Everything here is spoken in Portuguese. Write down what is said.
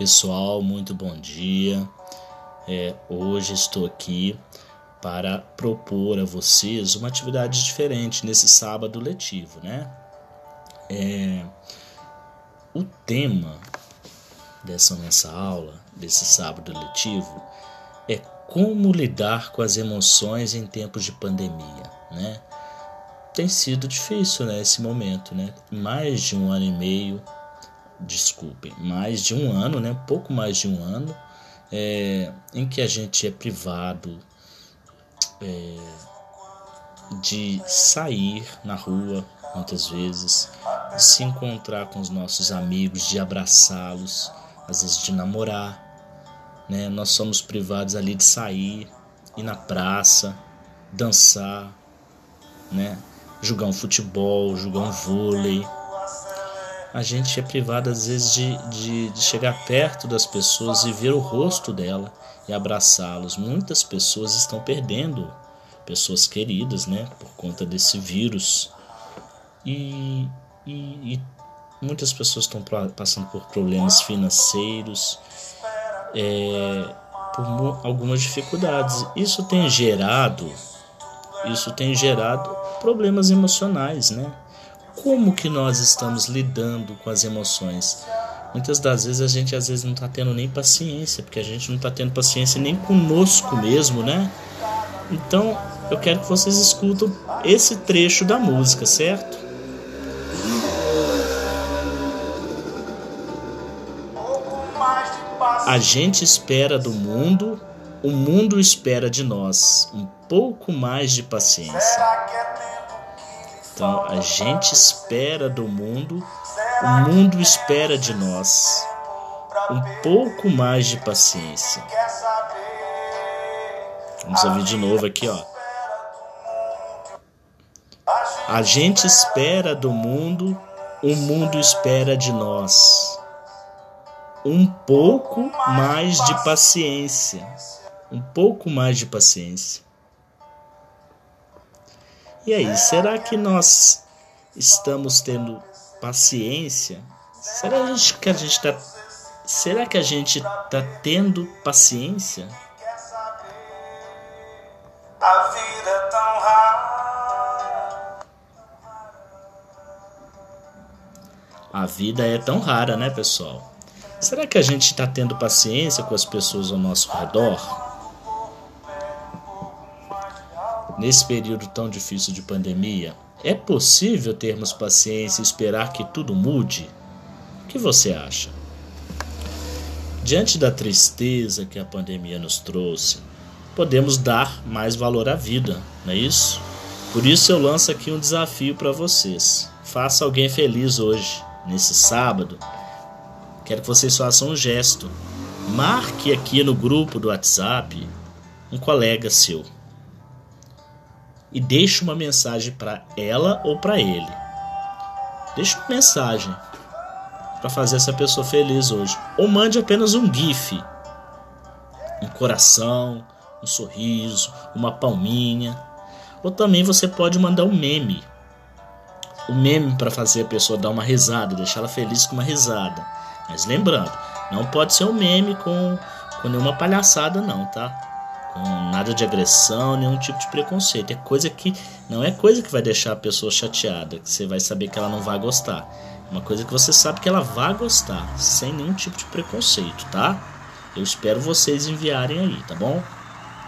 Pessoal, muito bom dia. É, hoje estou aqui para propor a vocês uma atividade diferente nesse sábado letivo, né? É, o tema dessa nossa aula, desse sábado letivo, é como lidar com as emoções em tempos de pandemia, né? Tem sido difícil, né, esse momento, né? Mais de um ano e meio desculpem, mais de um ano, né? Pouco mais de um ano, é, em que a gente é privado é, de sair na rua, muitas vezes, de se encontrar com os nossos amigos, de abraçá-los, às vezes de namorar, né? Nós somos privados ali de sair, ir na praça, dançar, né? Jogar um futebol, jogar um vôlei a gente é privado às vezes de, de, de chegar perto das pessoas e ver o rosto dela e abraçá-los. Muitas pessoas estão perdendo pessoas queridas, né, por conta desse vírus. E, e, e muitas pessoas estão passando por problemas financeiros, é, por algumas dificuldades. Isso tem gerado, isso tem gerado problemas emocionais, né? Como que nós estamos lidando com as emoções. Muitas das vezes a gente às vezes não está tendo nem paciência, porque a gente não está tendo paciência nem conosco mesmo, né? Então eu quero que vocês escutam esse trecho da música, certo? A gente espera do mundo, o mundo espera de nós um pouco mais de paciência. Então a gente espera do mundo, o mundo espera de nós um pouco mais de paciência. Vamos ouvir de novo aqui, ó. A gente espera do mundo, o mundo espera de nós um pouco mais de paciência. Um pouco mais de paciência. E aí, será que nós estamos tendo paciência? Será que a gente está Será que a gente está tendo paciência? A vida é tão rara. A vida é tão rara, né, pessoal? Será que a gente está tendo paciência com as pessoas ao nosso redor? Nesse período tão difícil de pandemia, é possível termos paciência e esperar que tudo mude? O que você acha? Diante da tristeza que a pandemia nos trouxe, podemos dar mais valor à vida, não é isso? Por isso eu lanço aqui um desafio para vocês. Faça alguém feliz hoje, nesse sábado. Quero que vocês façam um gesto. Marque aqui no grupo do WhatsApp um colega seu e deixe uma mensagem para ela ou para ele. Deixe uma mensagem para fazer essa pessoa feliz hoje. Ou mande apenas um GIF, um coração, um sorriso, uma palminha. Ou também você pode mandar um meme. O um meme para fazer a pessoa dar uma risada, deixar ela feliz com uma risada. Mas lembrando, não pode ser um meme com, com nenhuma palhaçada, não, tá? Nada de agressão, nenhum tipo de preconceito. É coisa que não é coisa que vai deixar a pessoa chateada, que você vai saber que ela não vai gostar. É uma coisa que você sabe que ela vai gostar, sem nenhum tipo de preconceito, tá? Eu espero vocês enviarem aí, tá bom?